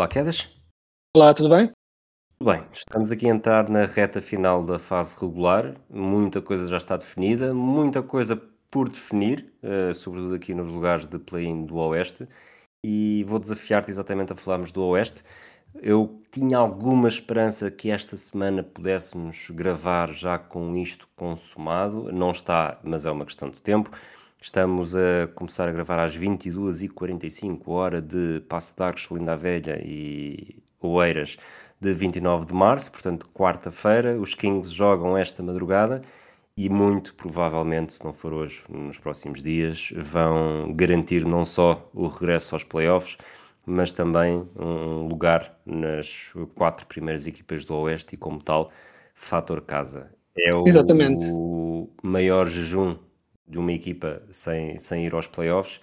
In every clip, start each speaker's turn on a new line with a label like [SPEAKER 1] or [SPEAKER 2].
[SPEAKER 1] Olá, Quedas.
[SPEAKER 2] Olá, tudo bem?
[SPEAKER 1] Tudo Bem, estamos aqui a entrar na reta final da fase regular. Muita coisa já está definida, muita coisa por definir, eh, sobretudo aqui nos lugares de play-in do Oeste. E vou desafiar-te exatamente a falarmos do Oeste. Eu tinha alguma esperança que esta semana pudéssemos gravar já com isto consumado. Não está, mas é uma questão de tempo. Estamos a começar a gravar às 22h45, hora de Passo de Arcos, Linda Velha e Oeiras, de 29 de março, portanto, quarta-feira. Os Kings jogam esta madrugada e, muito provavelmente, se não for hoje, nos próximos dias, vão garantir não só o regresso aos playoffs, mas também um lugar nas quatro primeiras equipas do Oeste e, como tal, fator casa. É o
[SPEAKER 2] Exatamente.
[SPEAKER 1] maior jejum de uma equipa sem, sem ir aos playoffs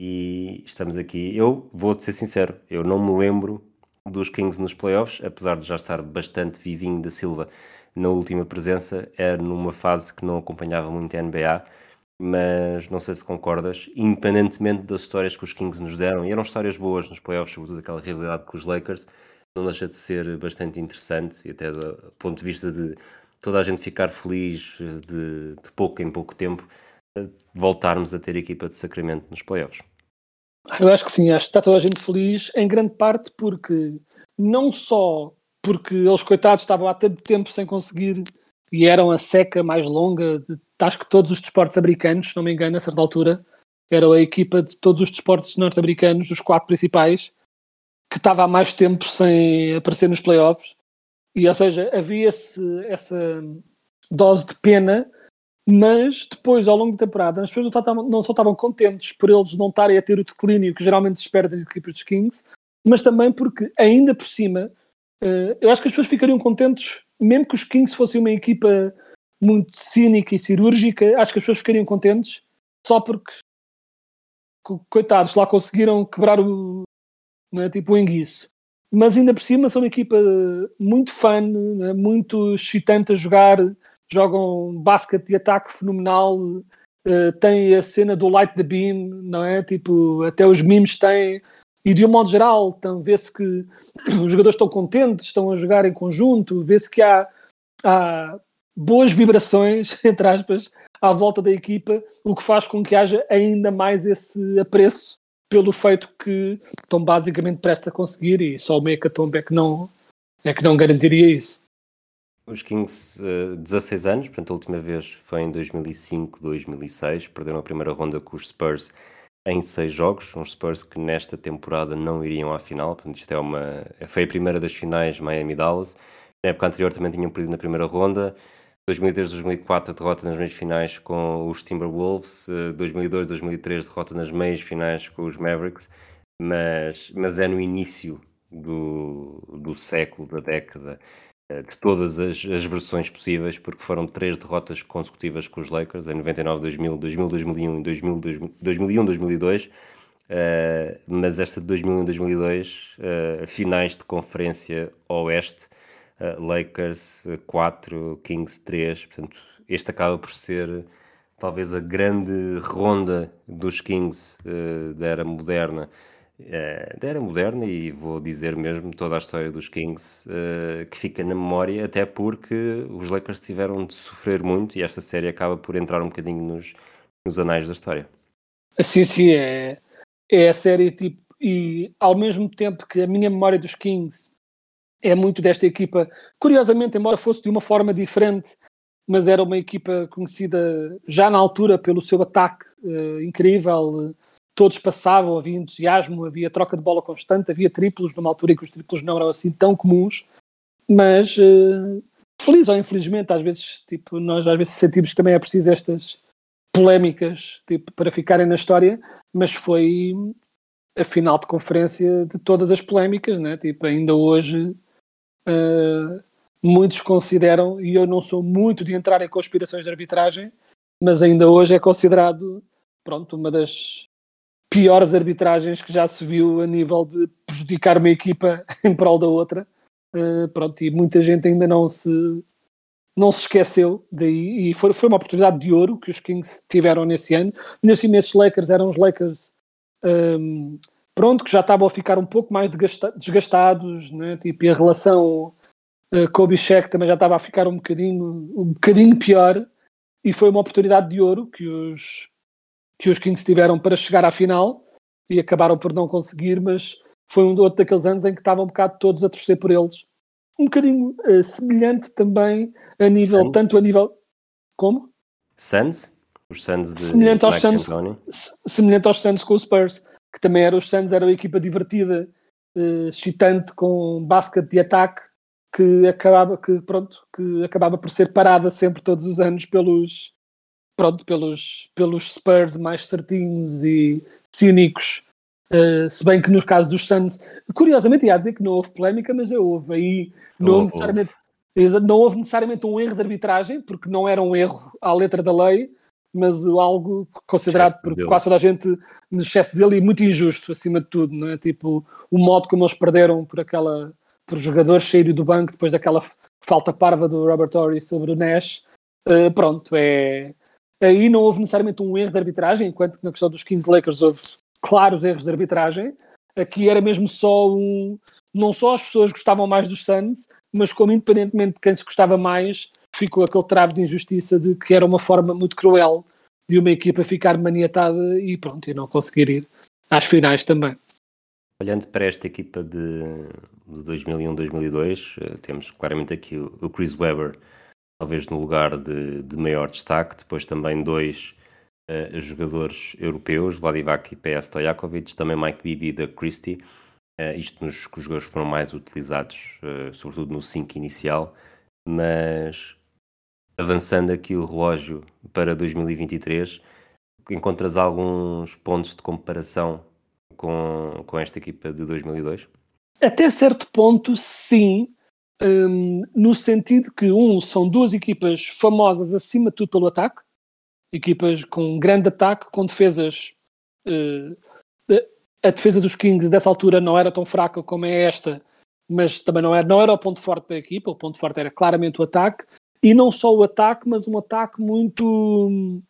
[SPEAKER 1] e estamos aqui. Eu vou-te ser sincero, eu não me lembro dos Kings nos playoffs, apesar de já estar bastante vivinho da Silva na última presença, era numa fase que não acompanhava muito a NBA, mas não sei se concordas, independentemente das histórias que os Kings nos deram, e eram histórias boas nos playoffs, sobretudo aquela rivalidade com os Lakers, não deixa de ser bastante interessante, e até do ponto de vista de toda a gente ficar feliz de, de pouco em pouco tempo, voltarmos a ter equipa de Sacramento nos playoffs.
[SPEAKER 2] Eu acho que sim, acho que está toda a gente feliz, em grande parte porque não só porque eles coitados estavam há tanto tempo sem conseguir e eram a seca mais longa de acho que todos os desportos americanos, se não me engano, a certa altura, era a equipa de todos os desportos norte-americanos, os quatro principais, que estava há mais tempo sem aparecer nos playoffs. E, ou seja, havia essa dose de pena, mas depois, ao longo da temporada, as pessoas não, não só estavam contentes por eles não estarem a ter o declínio que geralmente se espera das equipas dos Kings, mas também porque, ainda por cima, eh, eu acho que as pessoas ficariam contentes, mesmo que os Kings fossem uma equipa muito cínica e cirúrgica, acho que as pessoas ficariam contentes só porque, co- coitados, lá conseguiram quebrar o, é, tipo, o enguiço. Mas ainda por cima são uma equipa muito fun, né, muito excitante a jogar, jogam basquete de ataque fenomenal, eh, tem a cena do light the beam, não é? Tipo, até os memes têm, e de um modo geral, então, vê-se que os jogadores estão contentes, estão a jogar em conjunto, vê-se que há, há boas vibrações, entre aspas, à volta da equipa, o que faz com que haja ainda mais esse apreço pelo feito que estão basicamente prestes a conseguir e só o Mecatombe é que não, é que não garantiria isso.
[SPEAKER 1] Os Kings, eh, 16 anos, portanto a última vez foi em 2005, 2006, perderam a primeira ronda com os Spurs em seis jogos, uns Spurs que nesta temporada não iriam à final, portanto isto é uma, foi a primeira das finais Miami-Dallas, na época anterior também tinham perdido na primeira ronda, 2003-2004 a derrota nas meias finais com os Timberwolves, eh, 2002-2003 derrota nas meias finais com os Mavericks, mas, mas é no início do, do século, da década, eh, de todas as, as versões possíveis, porque foram três derrotas consecutivas com os Lakers, em 99, 2000, 2000, 2001 e 2000, 2001, 2002. eh, mas esta de 2001, 2002, eh, finais de conferência Oeste, eh, Lakers 4, Kings 3, portanto, este acaba por ser talvez a grande ronda dos Kings eh, da era moderna, eh, da era moderna e vou dizer mesmo toda a história dos Kings eh, que fica na memória, até porque os Lakers tiveram de sofrer muito e esta série acaba por entrar um bocadinho nos, nos anais da história.
[SPEAKER 2] Sim, sim, é, é a série tipo, e ao mesmo tempo que a minha memória dos Kings é muito desta equipa, curiosamente, embora fosse de uma forma diferente, mas era uma equipa conhecida já na altura pelo seu ataque eh, incrível, eh, todos passavam, havia entusiasmo, havia troca de bola constante, havia triplos numa altura em que os triplos não eram assim tão comuns, mas eh, feliz ou infelizmente, às vezes, tipo, nós às vezes sentimos que também é preciso estas polémicas tipo, para ficarem na história, mas foi a final de conferência de todas as polémicas, né? tipo, ainda hoje uh, muitos consideram, e eu não sou muito de entrar em conspirações de arbitragem, mas ainda hoje é considerado pronto, uma das piores arbitragens que já se viu a nível de prejudicar uma equipa em prol da outra. Uh, pronto, e muita gente ainda não se não se esqueceu daí e foi, foi uma oportunidade de ouro que os Kings tiveram nesse ano. Nesse esses Lakers eram os Lakers um, pronto, que já estavam a ficar um pouco mais desgastados, né? tipo, e a relação uh, Kobe Shaq também já estava a ficar um bocadinho, um bocadinho pior e foi uma oportunidade de ouro que os, que os Kings tiveram para chegar à final e acabaram por não conseguir, mas foi um outro daqueles anos em que estavam um bocado todos a torcer por eles. Um bocadinho uh, semelhante também a nível, Suns. tanto a nível. Como?
[SPEAKER 1] Suns? Os Suns de
[SPEAKER 2] semelhante aos Suns, semelhante aos Suns com os Spurs, que também eram os Suns, era uma equipa divertida, uh, excitante, com basquete de ataque, que acabava, que, pronto, que acabava por ser parada sempre todos os anos pelos, pronto, pelos, pelos Spurs mais certinhos e cínicos. Uh, se bem que no caso dos Suns, curiosamente ia dizer que não houve polémica, mas houve aí, não, houve, necessariamente, não houve necessariamente um erro de arbitragem, porque não era um erro à letra da lei, mas algo considerado por dele. quase toda a gente no excesso dele e muito injusto, acima de tudo, não é? Tipo, o modo como eles perderam por aquela, por jogador cheio do banco depois daquela falta parva do Robert Torrey sobre o Nash, uh, pronto, é. Aí não houve necessariamente um erro de arbitragem, enquanto que na questão dos Kings Lakers houve claros erros de arbitragem. Aqui era mesmo só um. Não só as pessoas gostavam mais dos Suns, mas como independentemente de quem se gostava mais, ficou aquele travo de injustiça de que era uma forma muito cruel de uma equipa ficar maniatada e pronto, e não conseguir ir às finais também.
[SPEAKER 1] Olhando para esta equipa de, de 2001-2002, eh, temos claramente aqui o Chris Webber, talvez no lugar de, de maior destaque, depois também dois uh, jogadores europeus, Vladivac e PS Stojakovic, também Mike Bibi da Christie, uh, isto nos que os jogadores foram mais utilizados, uh, sobretudo no 5 inicial, mas avançando aqui o relógio para 2023, encontras alguns pontos de comparação com, com esta equipa de 2002?
[SPEAKER 2] Até certo ponto, sim. Um, no sentido que, um, são duas equipas famosas acima de tudo pelo ataque, equipas com grande ataque, com defesas. Uh, a defesa dos Kings dessa altura não era tão fraca como é esta, mas também não era, não era o ponto forte da equipa, o ponto forte era claramente o ataque, e não só o ataque, mas um ataque muito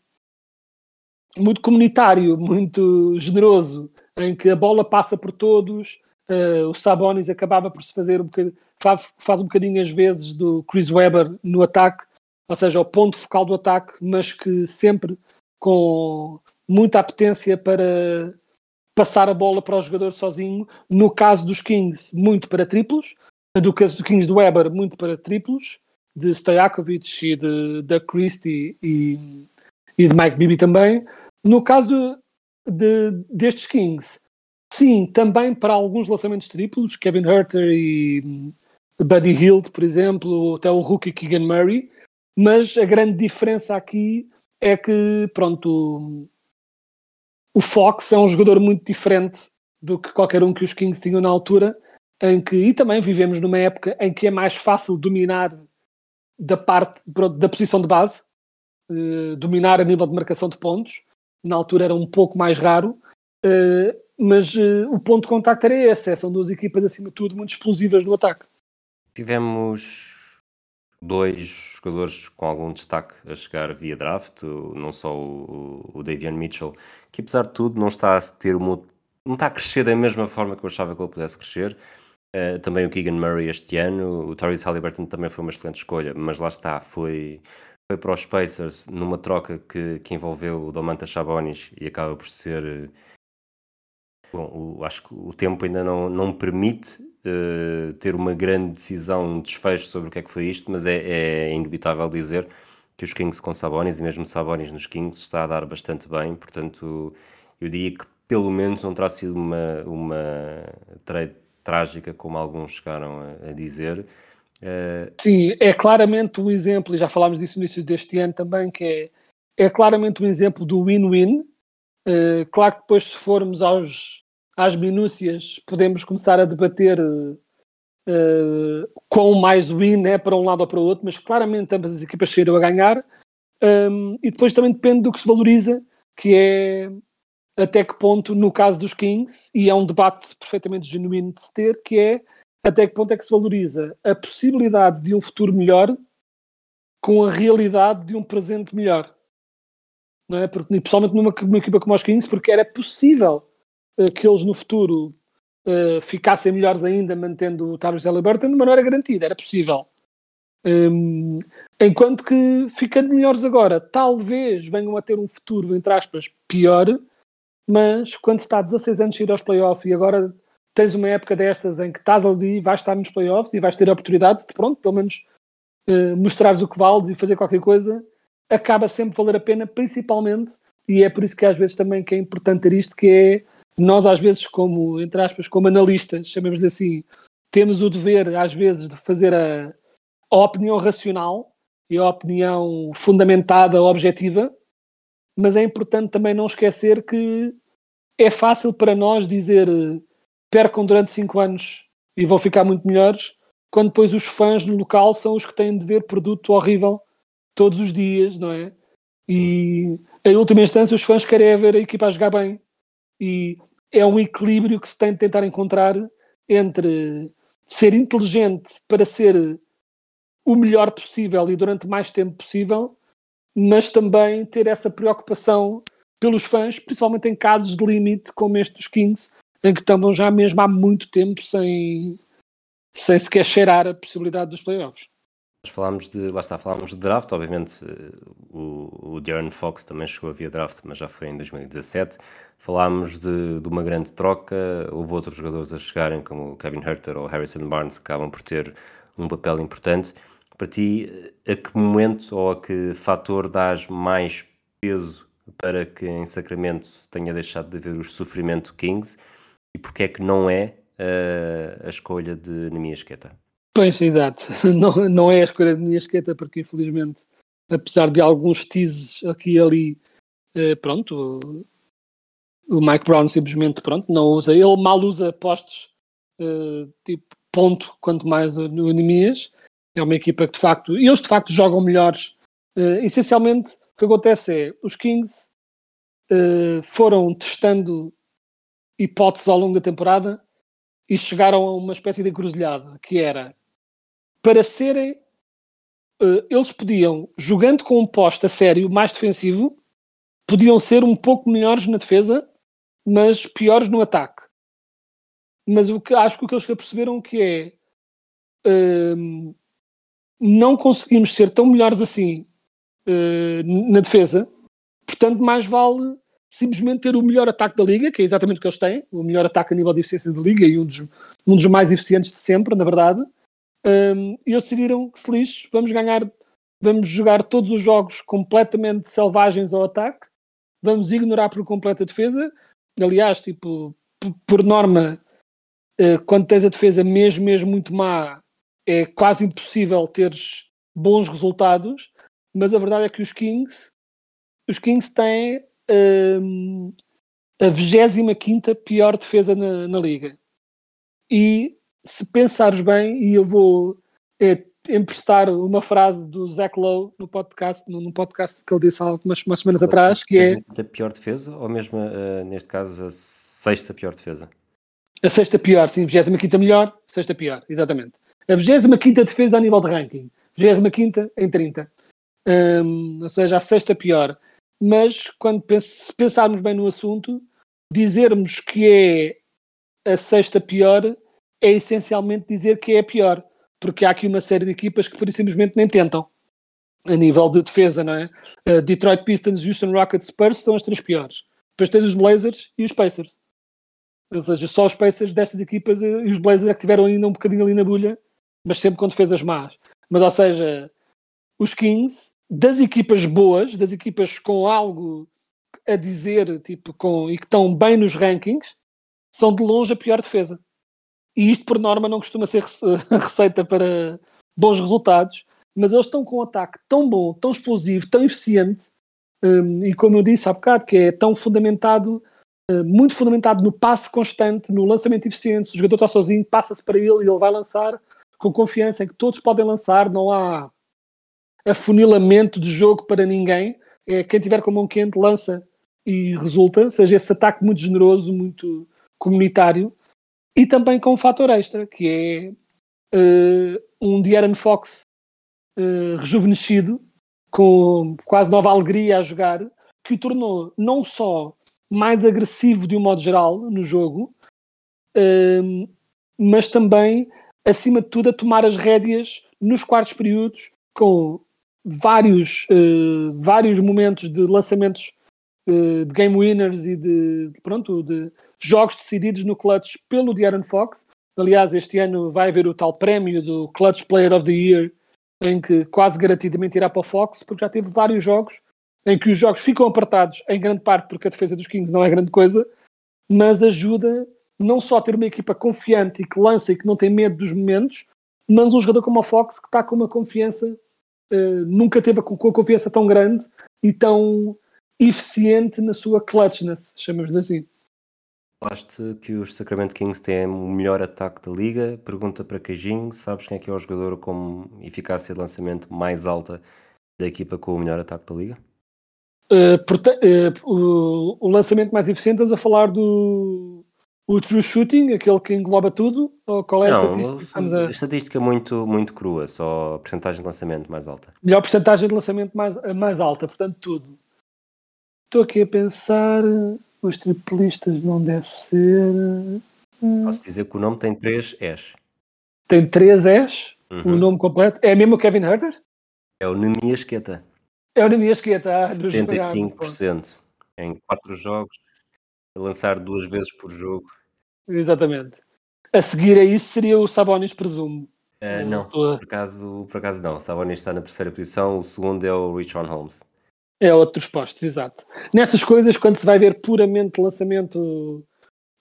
[SPEAKER 2] muito comunitário, muito generoso, em que a bola passa por todos. Uh, o Sabonis acabava por se fazer um bocadinho, faz, um bocadinho às vezes do Chris Webber no ataque, ou seja, o ponto focal do ataque, mas que sempre com muita apetência para passar a bola para o jogador sozinho. No caso dos Kings, muito para triplos. No caso dos Kings do Weber, muito para triplos de Stojakovic e de, de Christie e, e de Mike Bibby também. No caso de, de, destes Kings, sim, também para alguns lançamentos triplos, Kevin Herter e Buddy Hield, por exemplo, até o rookie Keegan Murray, mas a grande diferença aqui é que, pronto, o Fox é um jogador muito diferente do que qualquer um que os Kings tinham na altura, em que, e também vivemos numa época em que é mais fácil dominar da parte da posição de base, uh, dominar a nível de marcação de pontos. Na altura era um pouco mais raro, uh, mas uh, o ponto de contacto era esse. É, são duas equipas, acima de tudo, muito explosivas no ataque.
[SPEAKER 1] Tivemos dois jogadores com algum destaque a chegar via draft, não só o, o Davian Mitchell, que apesar de tudo não está a ter uma, não está a crescer da mesma forma que eu achava que ele pudesse crescer. Uh, também o Keegan Murray este ano, o Tyrese Halliburton também foi uma excelente escolha, mas lá está, foi, foi para os Pacers numa troca que, que envolveu o Domantas Sabonis e acaba por ser. Bom, o, acho que o tempo ainda não, não permite uh, ter uma grande decisão, um desfecho sobre o que é que foi isto, mas é, é indubitável dizer que os Kings com Sabonis e mesmo Sabonis nos Kings está a dar bastante bem, portanto eu diria que pelo menos não terá sido uma, uma trade trágica, como alguns chegaram a, a dizer. Uh,
[SPEAKER 2] Sim, é claramente um exemplo, e já falámos disso no início deste ano também, que é, é claramente um exemplo do win-win. Uh, claro que depois, se formos aos, às minúcias, podemos começar a debater uh, com mais win é para um lado ou para o outro, mas claramente ambas as equipas saíram a ganhar. Um, e depois também depende do que se valoriza, que é até que ponto, no caso dos Kings, e é um debate perfeitamente genuíno de se ter, que é até que ponto é que se valoriza a possibilidade de um futuro melhor com a realidade de um presente melhor. Não é? Porque, pessoalmente numa, numa equipa como os Kings, porque era possível uh, que eles no futuro uh, ficassem melhores ainda mantendo o Tyrese Halliburton, mas não era garantido, era possível. Um, enquanto que, ficando melhores agora, talvez venham a ter um futuro, entre aspas, pior, mas quando se está a 16 anos a ir aos playoffs e agora tens uma época destas em que estás ali, vais estar nos playoffs e vais ter a oportunidade de, pronto, pelo menos uh, mostrares o que vales e fazer qualquer coisa, acaba sempre valer a pena, principalmente, e é por isso que às vezes também que é importante ter isto, que é nós às vezes como, entre aspas, como analistas, chamemos-lhe assim, temos o dever às vezes de fazer a, a opinião racional e a opinião fundamentada, objetiva, mas é importante também não esquecer que é fácil para nós dizer percam durante 5 anos e vão ficar muito melhores, quando depois os fãs no local são os que têm de ver produto horrível todos os dias, não é? E em última instância os fãs querem é ver a equipa a jogar bem. E é um equilíbrio que se tem de tentar encontrar entre ser inteligente para ser o melhor possível e durante mais tempo possível, mas também ter essa preocupação pelos fãs, principalmente em casos de limite como este dos Kings, em que estamos já mesmo há muito tempo sem, sem sequer cheirar a possibilidade dos playoffs.
[SPEAKER 1] Falámos de, lá está, falámos de draft, obviamente eh, o, o Darren Fox também chegou via draft, mas já foi em 2017. Falámos de, de, uma grande troca, houve outros jogadores a chegarem, como Kevin Herter ou Harrison Barnes, que acabam por ter um papel importante. Para ti, a que momento ou a que fator dás mais peso para que em Sacramento tenha deixado de haver o sofrimento Kings e porque é que não é uh, a escolha de Nemias Queta?
[SPEAKER 2] Pois, exato. Não, não é a escolha de Nemias Queta porque infelizmente, apesar de alguns teases aqui e ali, uh, pronto, o, Mike Brown simplesmente, pronto, não usa. Ele mal usa postos uh, tipo ponto, quanto mais o Nemias. É uma equipa que de facto, e eles de facto jogam melhores. essencialmente, o que acontece é, os Kings foram testando hipóteses ao longo da temporada e chegaram a uma espécie de encruzilhada, que era para serem uh, eles podiam, jogando com um poste a sério mais defensivo, podiam ser um pouco melhores na defesa, mas piores no ataque. Mas o que acho que o que eles perceberam que é uh, não conseguimos ser tão melhores assim uh, na defesa, portanto mais vale simplesmente ter o melhor ataque da liga, que é exatamente o que eles têm, o melhor ataque a nível de eficiência da liga e um dos, um dos mais eficientes de sempre, na verdade. Um, e eles decidiram que se lixe, vamos ganhar, vamos jogar todos os jogos completamente selvagens ao ataque, vamos ignorar por completo a defesa. Aliás, tipo, por norma, uh, quando tens a defesa mesmo, mesmo muito má, é quase impossível teres bons resultados, mas a verdade é que os Kings, os Kings têm um, a 25 pior defesa na, na, liga. E se pensares bem, e eu vou é, emprestar uma frase do Zach Lowe no podcast, no podcast que ele disse há algumas umas semanas Pode atrás, que é
[SPEAKER 1] a pior defesa ou mesmo uh, neste caso a sexta pior defesa?
[SPEAKER 2] A sexta pior, sim, 25 melhor, sexta pior, exatamente. A 25 defesa a nível de ranking, 25 em 30. Um, ou seja, a sexta pior mas quando se pensarmos bem no assunto, dizermos que é a sexta pior é essencialmente dizer que é pior, porque há aqui uma série de equipas que por simplesmente nem tentam a nível de defesa, não é? Uh, Detroit Pistons, Houston Rockets, Spurs são as três piores. Depois tens os Blazers e os Pacers. Ou seja, só os Pacers destas equipas e os Blazers é que tiveram ainda um bocadinho ali na bulha, mas sempre com defesas más. Mas, ou seja, os Kings das equipas boas, das equipas com algo a dizer tipo, com, e que estão bem nos rankings, são de longe a pior defesa. E isto, por norma, não costuma ser receita para, bons resultados, mas eles estão com um ataque tão bom, tão explosivo, tão eficiente, um, e como eu disse há bocado, que é tão fundamentado, uh, muito fundamentado no passe constante, no lançamento eficiente. Se o jogador está sozinho, passa-se para ele e ele vai lançar com confiança em que todos podem lançar, não há afunilamento de jogo para ninguém. É, quem tiver com a mão quente lança e resulta, ou seja, esse ataque muito generoso, muito comunitário, e também com um fator extra, que é uh, um De'Aaron Fox uh, rejuvenescido, com quase nova alegria a jogar, que o tornou não só mais agressivo de um modo geral no jogo, uh, mas também, acima de tudo, a tomar as rédeas nos quartos períodos, com vários, uh, vários momentos de lançamentos uh, de game winners e de, pronto, de jogos decididos no clutch pelo De'Aaron Fox. Aliás, este ano vai haver o tal prémio do Clutch Player of the Year, em que quase garantidamente irá para o Fox, porque já teve vários jogos em que os jogos ficam apertados, em grande parte porque a defesa dos Kings não é grande coisa, mas ajuda não só a ter uma equipa confiante e que lança e que não tem medo dos momentos, mas um jogador como o Fox que está com uma confiança uh, nunca teve com, a confiança tão grande e tão eficiente na sua clutchness, chamamos assim.
[SPEAKER 1] Falaste que os Sacramento Kings têm o melhor ataque da liga. Pergunta para Queijinho: sabes quem é que é o jogador com eficácia de lançamento mais alta da equipa com o melhor ataque da liga?
[SPEAKER 2] Uh, uh, o, o, lançamento mais eficiente, estamos a falar do o true shooting, aquele que engloba tudo? Ou qual é a
[SPEAKER 1] Não,
[SPEAKER 2] estatística?
[SPEAKER 1] A... estatística muito, muito crua, só a porcentagem de lançamento mais alta.
[SPEAKER 2] Melhor porcentagem de lançamento mais, mais alta, portanto, tudo. Estou aqui a pensar, os triplistas não deve ser.
[SPEAKER 1] Hum. Posso dizer que o nome tem três S.
[SPEAKER 2] Tem três S? Uhum. O nome completo? É mesmo o Kevin Herter?
[SPEAKER 1] É o Nemias Queta.
[SPEAKER 2] É o Nemias Queta. Ah,
[SPEAKER 1] 75% em quatro jogos, lançar duas vezes por jogo.
[SPEAKER 2] Exatamente. A seguir a isso seria o Sabonis, presumo.
[SPEAKER 1] Uh, não, por acaso, por acaso não. O Sabonis está na terceira posição, o segundo é o Richon Holmes.
[SPEAKER 2] É outros postos, exato. Nessas coisas, quando se vai ver puramente lançamento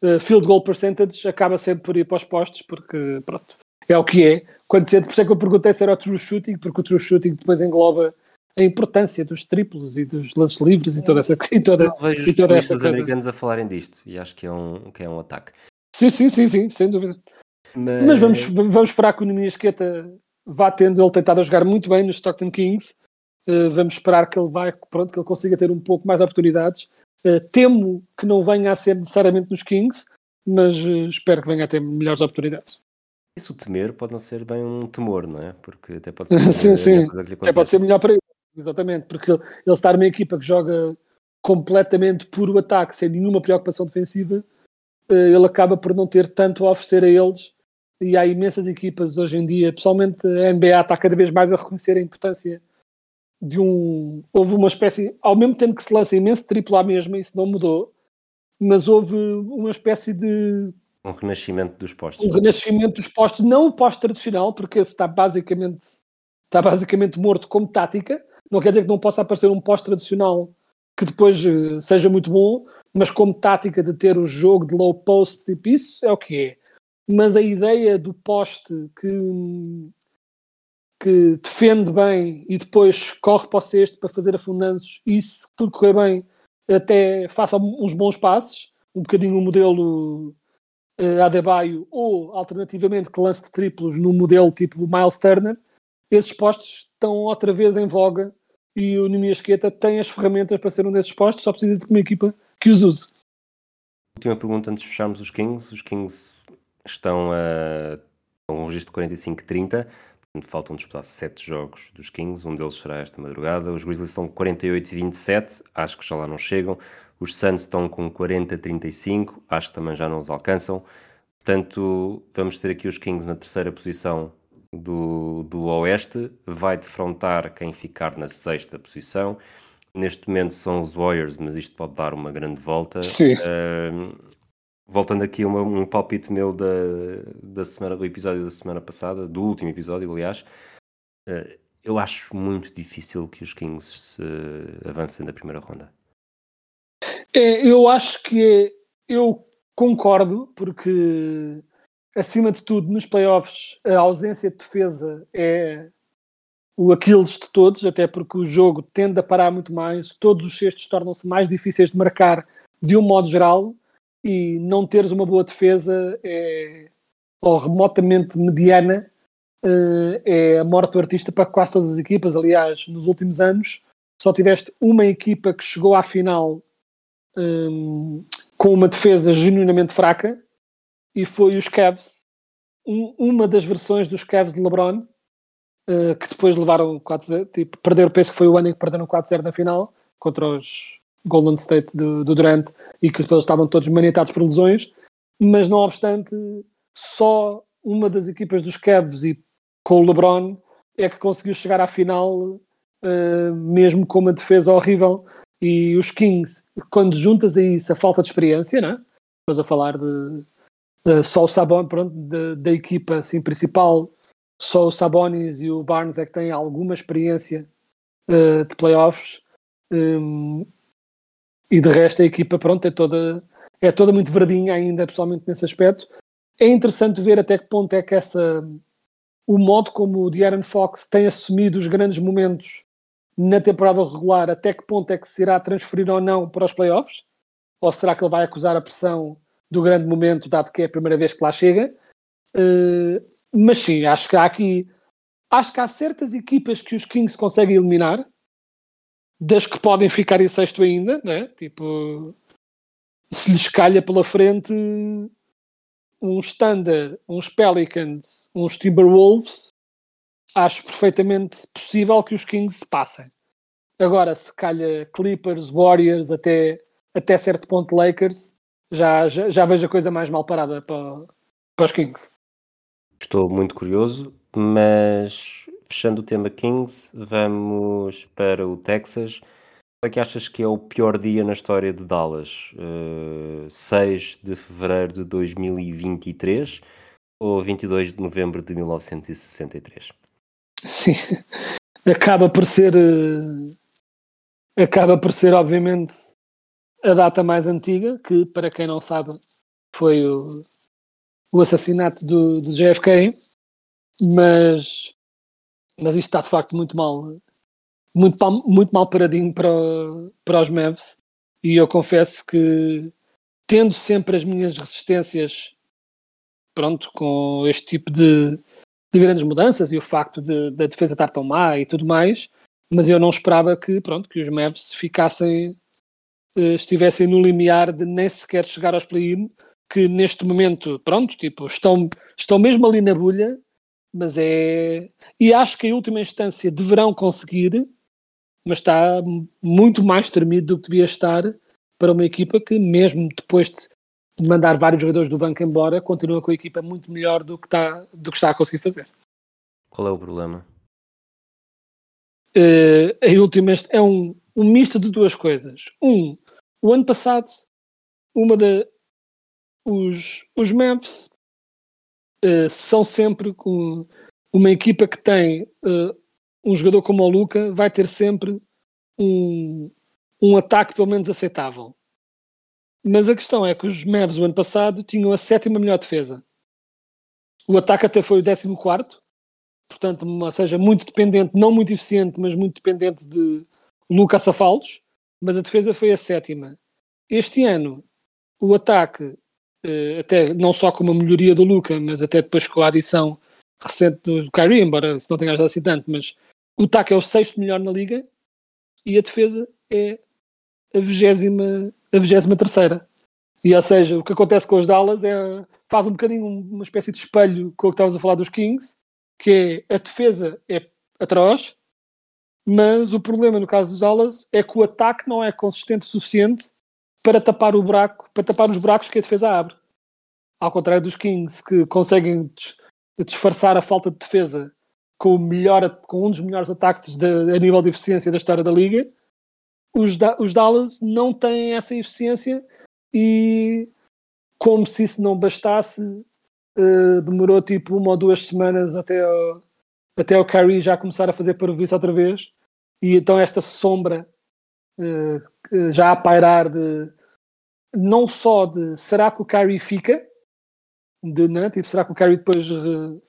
[SPEAKER 2] uh, field goal percentage, acaba sempre por ir para os postos, porque pronto, é o que é. Quando se, por isso é que eu perguntei se era o true shooting, porque o true shooting depois engloba a importância dos triplos e dos lances livres e toda essa, e toda,
[SPEAKER 1] eu vejo
[SPEAKER 2] e toda essa
[SPEAKER 1] coisa. americanos a falarem disto e acho que é um, que é um ataque.
[SPEAKER 2] Sim, sim, sim, sim, sem dúvida. Mas, Mas vamos, vamos esperar que o Nemias Esqueta vá tendo ele tentado a jogar muito bem nos Stockton Kings vamos esperar que ele vai, pronto, que ele consiga ter um pouco mais oportunidades. Uh, temo que não venha a ser necessariamente nos Kings, mas uh, espero que venha a ter melhores oportunidades.
[SPEAKER 1] Isso temer pode não ser bem um temor, não é? Porque até pode
[SPEAKER 2] ser, sim, sim. Até pode ser melhor para ele, exatamente, porque ele, ele estar numa equipa que joga completamente puro ataque, sem nenhuma preocupação defensiva, ele acaba por não ter tanto a oferecer a eles. E há imensas equipas hoje em dia, pessoalmente a NBA está cada vez mais a reconhecer a importância de um. Houve uma espécie. Ao mesmo tempo que se lança imenso triplo à mesma, isso não mudou, mas houve uma espécie de.
[SPEAKER 1] Um renascimento dos postos.
[SPEAKER 2] Um renascimento dos postos, não o posto tradicional, porque esse está basicamente, está basicamente morto como tática. Não quer dizer que não possa aparecer um posto tradicional que depois uh, seja muito bom, mas como tática de ter o jogo de low post, tipo isso, é o que é. Mas a ideia do poste que que defende bem e depois corre para o cesto para fazer afundanços e se tudo correr bem até faça uns bons passes, um bocadinho o modelo uh, Adebayo ou alternativamente que lance de triplos no modelo tipo Miles Turner, esses postos estão outra vez em voga e o Nimi Esqueta tem as ferramentas para ser um desses postos, só precisa de uma equipa que os use.
[SPEAKER 1] Última pergunta antes de fecharmos os Kings. Os Kings estão a um registro de 45-30 faltam disputar sete jogos dos Kings, um deles será esta madrugada. Os Grizzlies estão com 48 e 27, acho que já lá não chegam. Os Suns estão com 40 e 35, acho que também já não os alcançam. Portanto, vamos ter aqui os Kings na terceira posição do, do Oeste, vai defrontar quem ficar na sexta posição. Neste momento são os Warriors, mas isto pode dar uma grande volta.
[SPEAKER 2] Sim.
[SPEAKER 1] Uh, voltando aqui a um palpite meu da, da semana, do episódio da semana passada, do último episódio, aliás, uh, eu acho muito difícil que os Kings uh, avancem da primeira ronda.
[SPEAKER 2] É, eu acho que é, eu concordo, porque acima de tudo, nos playoffs, a ausência de defesa é o Aquiles de todos, até porque o jogo tende a parar muito mais, todos os cestos tornam-se mais difíceis de marcar de um modo geral, e não teres uma boa defesa é, ou remotamente mediana eh, é a morte do artista para quase todas as equipas. Aliás, nos últimos anos só tiveste uma equipa que chegou à final um, com uma defesa genuinamente fraca e foi os Cavs. Um, uma das versões dos Cavs de LeBron uh, que depois levaram 4 tipo, perderam, penso que foi o ano em que perderam 4-0 na final contra os Golden State do, do Durant e que depois estavam todos maniatados por lesões, mas não obstante, só uma das equipas dos Cavs e com o LeBron é que conseguiu chegar à final uh, mesmo com uma defesa horrível e os Kings, quando juntas a isso a falta de experiência, né? estamos a falar de, só o Sabonis, pronto, da equipa assim, principal, só o Sabonis e o Barnes é que têm alguma experiência uh, de playoffs um, e de resto a equipa pronto, é toda é toda muito verdinha ainda, pessoalmente nesse aspecto. É interessante ver até que ponto é que essa o modo como o De'Aaron Fox tem assumido os grandes momentos na temporada regular, até que ponto é que se irá transferir ou não para os playoffs? Ou será que ele vai acusar a pressão do grande momento, dado que é a primeira vez que lá chega? Uh, mas sim, acho que há aqui acho que há certas equipas que os Kings conseguem eliminar, das que podem ficar em sexto ainda, né? tipo se lhes calha pela frente uns Thunder, uns Pelicans, uns Timberwolves, acho perfeitamente possível que os Kings passem. Agora, se calha Clippers, Warriors, até, até certo ponto Lakers, já, já, já vejo a coisa mais mal parada para, para os Kings.
[SPEAKER 1] Estou muito curioso, mas fechando o tema Kings, vamos para o Texas. Qual é que achas que é o pior dia na história de Dallas? Uh, eh, 6 de fevereiro de 2023 ou 22 de novembro de 1963?
[SPEAKER 2] Sim, acaba por ser. Uh, acaba por ser, obviamente, a data mais antiga, que, para quem não sabe, foi o, o assassinato do, do JFK, mas, mas isto está de facto muito mal muito, muito mal paradinho para, para os Mavs. E eu confesso que tendo sempre as minhas resistências pronto, com este tipo de, de grandes mudanças e o facto de, da defesa estar tão má e tudo mais, mas eu não esperava que, pronto, que os Mavs ficassem, eh, estivessem no limiar de nem sequer chegar aos play-in, que neste momento, pronto, tipo, estão, estão mesmo ali na bolha, mas é... E acho que em última instância deverão conseguir, mas está muito mais tremido do que devia estar para uma equipa que, mesmo depois de mandar vários jogadores do banco embora, continua com a equipa muito melhor do que está, do que está a conseguir fazer.
[SPEAKER 1] Qual é o problema?
[SPEAKER 2] Uh, em última, é um, um misto de duas coisas. Um, o ano passado, uma da, os, os Mavs uh, são sempre com uma equipa que tem uh, um jogador como o Luca vai ter sempre um, um ataque pelo menos aceitável. Mas a questão é que os Mavs o ano passado tinham a sétima melhor defesa. O ataque até foi o décimo quarto, portanto, ou seja, muito dependente, não muito eficiente, mas muito dependente de Luca Safaldos, mas a defesa foi a sétima. Este ano, o ataque, eh, até não só com uma melhoria do Luca, mas até depois com a adição recente do Kyrie, embora se não tenha ajudado assim tanto, mas o ataque é o sexto melhor na liga e a defesa é a vigésima, a vigésima terceira. E ou seja, o que acontece com os Dallas é faz um bocadinho uma espécie de espelho com o que estávamos a falar dos Kings, que é a defesa é atroz, mas o problema no caso dos Dallas é que o ataque não é consistente o suficiente para tapar o buraco, para tapar os buracos que a defesa abre. Ao contrário dos Kings que conseguem disfarçar a falta de defesa com, o melhor, com um dos melhores ataques de, a nível de eficiência da história da liga, os, da, os Dallas não têm essa eficiência e como se isso não bastasse, uh, demorou tipo uma ou duas semanas até o, até o Kyrie já começar a fazer isso outra vez e então esta sombra uh, já a pairar de não só de será que o Kyrie fica? De né, tipo, será que o Kyrie depois re-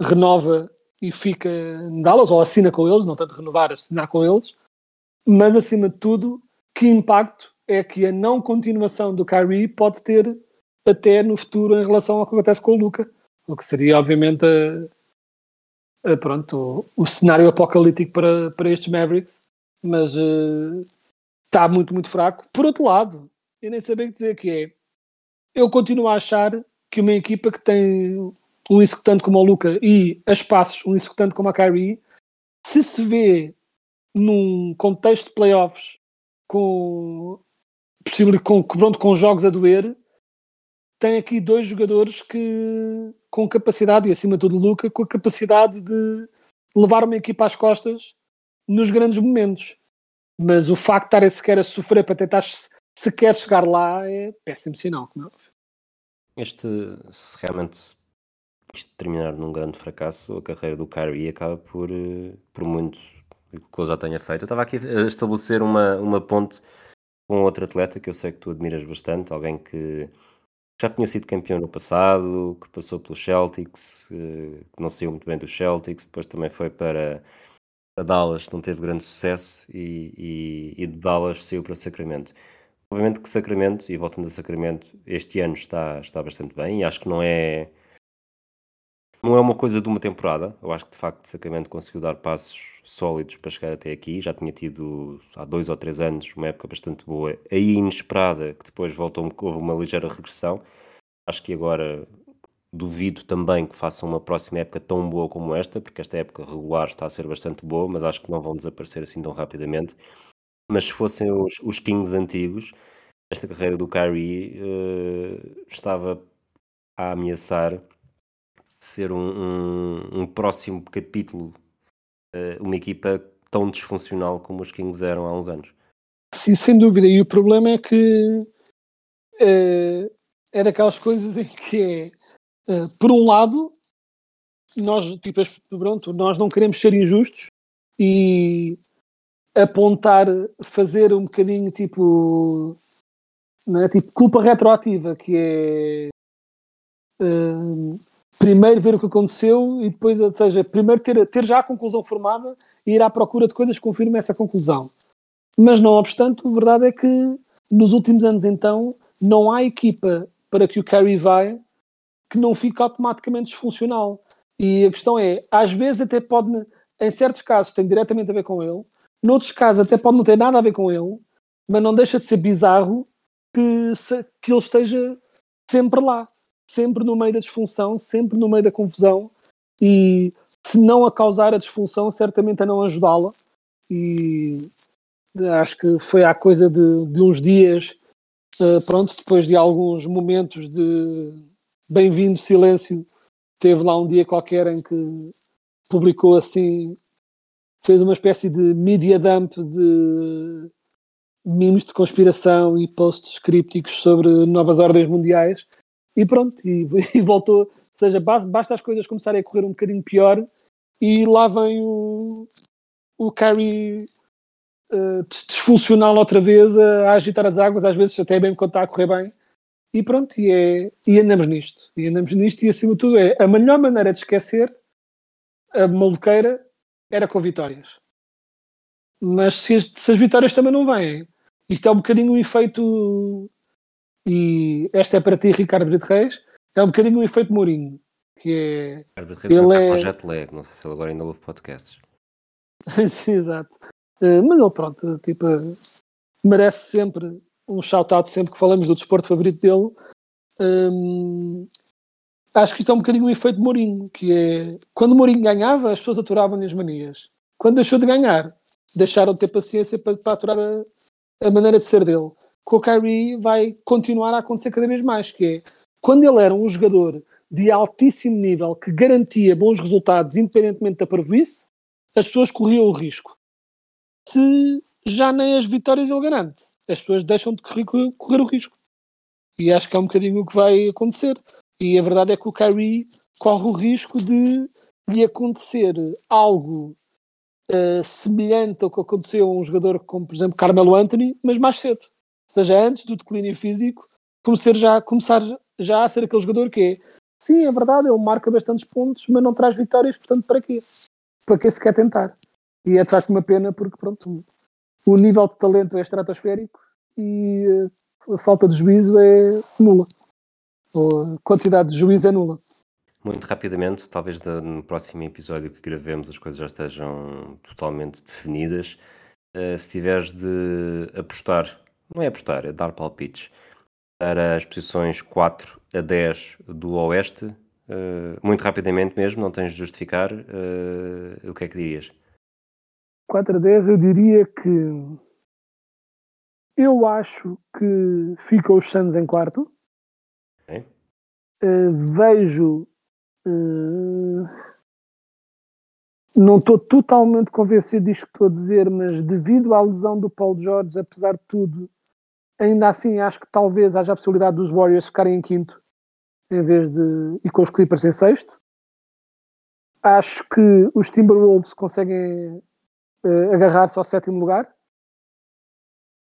[SPEAKER 2] renova e fica em Dallas? Ou assina com eles, não tanto renovar, assinar com eles, mas acima de tudo, que impacto é que a não continuação do Kyrie pode ter até no futuro em relação ao que acontece com o Luca, o que seria obviamente a- a, pronto, o, o cenário apocalíptico para, para estes Mavericks, mas está muito, muito fraco. Por outro lado, eu nem sabia o que dizer que é, eu continuo a achar que uma equipa que tem um executante como o Luca e a espaços um executante como a Kyrie, se se vê num contexto de playoffs com possível com, pronto, com jogos a doer, tem aqui dois jogadores que com capacidade, e acima de tudo Luca, com a capacidade de levar uma equipa às costas nos grandes momentos. Mas o facto de estarem sequer a sofrer para tentar se- sequer chegar lá é péssimo sinal, como é.
[SPEAKER 1] Este, se realmente isto terminar num grande fracasso, a carreira do Kyrie acaba por, eh, por muito que ele já tenha feito. Eu estava aqui a estabelecer uma, uma ponte com outro atleta que eu sei que tu admiras bastante, alguém que já tinha sido campeão no passado, que passou pelos Celtics, eh, que não saiu muito bem dos Celtics, depois também foi para, para Dallas, não teve grande sucesso, e, e- e de Dallas saiu para Sacramento. Obviamente que Sacramento, e voltando a Sacramento, este ano está, está bastante bem, e acho que não é não é uma coisa de uma temporada. Eu acho que de facto Sacramento conseguiu dar passos sólidos para chegar até aqui. Já tinha tido há dois ou três anos uma época bastante boa, aí inesperada, que depois voltou houve uma ligeira regressão. Acho que agora duvido também que façam uma próxima época tão boa como esta, porque esta época regular está a ser bastante boa, mas acho que não vão desaparecer assim tão rapidamente. Mas se fossem os, os Kings antigos, esta carreira do Kyrie eh, estava a ameaçar ser um, um- um próximo capítulo, eh, uma equipa tão disfuncional como os Kings eram há uns anos.
[SPEAKER 2] Sim, sem dúvida. E o problema é que eh, é daquelas coisas em que é, eh, por um lado, nós, tipo, pronto, nós não queremos ser injustos e apontar, fazer um bocadinho tipo, não é? tipo culpa retroativa, que é eh, primeiro ver o que aconteceu e depois, ou seja, primeiro ter, ter já a conclusão formada e ir à procura de coisas que confirmem essa conclusão. Mas não obstante, a verdade é que nos últimos anos então não há equipa para que o Curry vai que não fique automaticamente disfuncional. E a questão é, às vezes até pode, em certos casos tem diretamente a ver com ele, noutros casos até pode não ter nada a ver com ele, mas não deixa de ser bizarro que, se- que ele esteja sempre lá, sempre no meio da disfunção, sempre no meio da confusão e se não a causar a disfunção, certamente a não ajudá-la. E acho que foi há coisa de, de uns dias, eh, pronto, depois de alguns momentos de bem-vindo silêncio, teve lá um dia qualquer em que publicou assim, fez uma espécie de media dump de memes de conspiração e posts crípticos sobre novas ordens mundiais. E pronto, e, e voltou, ou seja, ba- basta as coisas começarem a correr um bocadinho pior e lá vem o, o Carrie eh, dis- disfuncional outra vez a, agitar as águas, às vezes até bem quando está a correr bem. E pronto, e, é, e andamos nisto. E andamos nisto, e acima de tudo é a melhor maneira de esquecer a maluqueira era com vitórias. Mas se as, se as vitórias também não vêm, isto é um bocadinho um efeito. E esta é para ti, Ricardo Brito Reis, é um bocadinho um efeito Mourinho, que é
[SPEAKER 1] Reis
[SPEAKER 2] Ele é-
[SPEAKER 1] para o jet lag, não sei se ele agora ainda ouve podcasts.
[SPEAKER 2] Sim, exato. Eh, mas ele, pronto, tipo, eh, merece sempre um shout-out sempre que falamos do desporto favorito dele. Hum, acho que isto é um bocadinho o efeito Mourinho, que é quando Mourinho ganhava, as pessoas aturavam-lhe as manias. Quando deixou de ganhar, deixaram de ter paciência para, para aturar a, a maneira de ser dele. Com o Kyrie vai continuar a acontecer cada vez mais, que é quando ele era um jogador de altíssimo nível que garantia bons resultados independentemente da parvoíce, as pessoas corriam o risco. Se já nem as vitórias ele garante, as pessoas deixam de correr, correr o risco. E acho que é um bocadinho o que vai acontecer. E a verdade é que o Kyrie corre o risco de lhe acontecer algo eh, semelhante ao que aconteceu a um jogador como, por exemplo, Carmelo Anthony, mas mais cedo. Ou seja, antes do declínio físico, começar já, começar já a ser aquele jogador que é sim, é verdade, ele marca bastantes pontos, mas não traz vitórias, portanto, para quê? Para que se quer tentar? E é de facto uma pena porque, pronto, o nível de talento é estratosférico e eh, a falta de juízo é nula. Ou a quantidade de juízo é nula.
[SPEAKER 1] Muito rapidamente, talvez no próximo episódio que gravemos as coisas já estejam totalmente definidas. Eh, se tiveres de apostar, não é apostar, é dar palpites para as posições 4 a 10 do Oeste, eh, muito rapidamente mesmo, não tens de justificar, o que é que dirias?
[SPEAKER 2] 4 a 10, eu diria que eu acho que ficam os Suns em quarto.
[SPEAKER 1] Ok.
[SPEAKER 2] Eh, vejo. eh, não estou totalmente convencido disto que estou a dizer, mas devido à lesão do Paul George, apesar de tudo, ainda assim acho que talvez haja a possibilidade dos Warriors ficarem em quinto em vez de. e com os Clippers em sexto. Acho que os Timberwolves conseguem eh, agarrar-se ao sétimo lugar.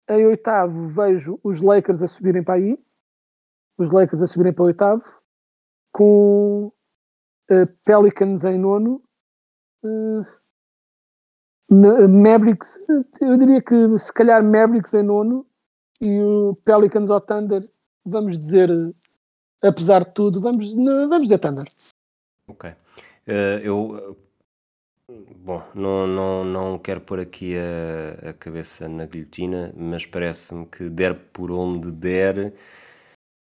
[SPEAKER 2] Em oitavo vejo os Lakers a subirem para aí. Os Lakers a subirem para oitavo. Com eh, Pelicans em nono. Ma- Mavericks, eu diria que se calhar Mavericks em nono e o Pelicans ao Thunder, vamos dizer, apesar de tudo, vamos, vamos dizer Thunder.
[SPEAKER 1] Ok. Eh, eu, bom, não, não, não quero pôr aqui a, a cabeça na guilhotina, mas parece-me que der por onde der.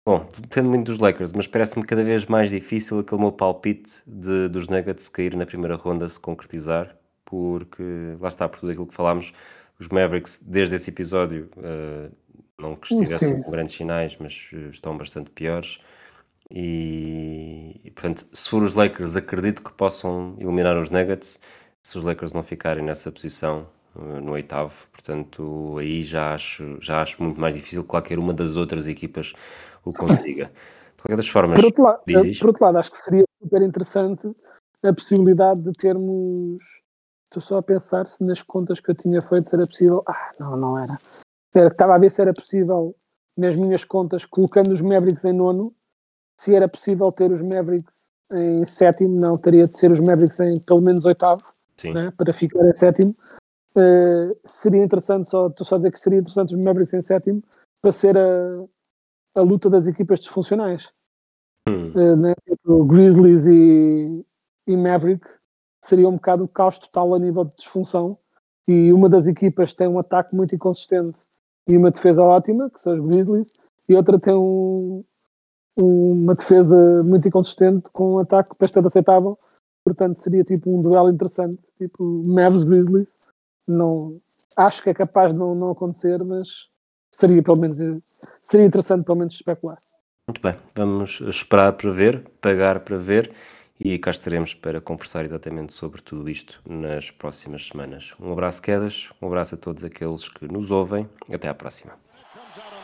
[SPEAKER 1] Bom, depende muito dos Lakers, mas parece-me cada vez mais difícil aquele meu palpite de, dos Nuggets cair na primeira ronda se concretizar, porque lá está, por tudo aquilo que falámos, os Mavericks, desde esse episódio, eh, não que estivessem
[SPEAKER 2] Sim.
[SPEAKER 1] com grandes sinais, mas eh, estão bastante piores. E, e, portanto, se for os Lakers, acredito que possam eliminar os Nuggets. Se os Lakers não ficarem nessa posição, eh, no oitavo, portanto, aí já acho, já acho muito mais difícil que qualquer uma das outras equipas o consiga. De qualquer das formas,
[SPEAKER 2] Por outro, lado, por outro lado, acho que seria super interessante a possibilidade de termos. Estou só a pensar se nas contas que eu tinha feito era possível. Ah, não, não era. Era- Estava a ver se era possível, nas minhas contas, colocando os Mavericks em nono, se era possível ter os Mavericks em sétimo. Não, teria de ser os Mavericks em pelo menos oitavo, né, para ficar em sétimo. Eh, seria interessante, só, estou só a dizer que seria interessante os Mavericks em sétimo para ser a, a luta das equipas disfuncionais
[SPEAKER 1] Hum,
[SPEAKER 2] eh, né, tipo Grizzlies e, e Maverick seria um bocado o caos total a nível de disfunção e uma das equipas tem um ataque muito inconsistente e uma defesa ótima, que são os Grizzlies, e outra tem um- uma defesa muito inconsistente com um ataque bastante aceitável, portanto seria tipo um duelo interessante, tipo Mavs Grizzlies, não, acho que é capaz de não, não acontecer, mas seria pelo menos seria interessante pelo menos especular.
[SPEAKER 1] muito bem, vamos esperar para ver, pagar para ver e cá estaremos para conversar exatamente sobre tudo isto nas próximas semanas. Um abraço, quedas, um abraço a todos aqueles que nos ouvem até à próxima.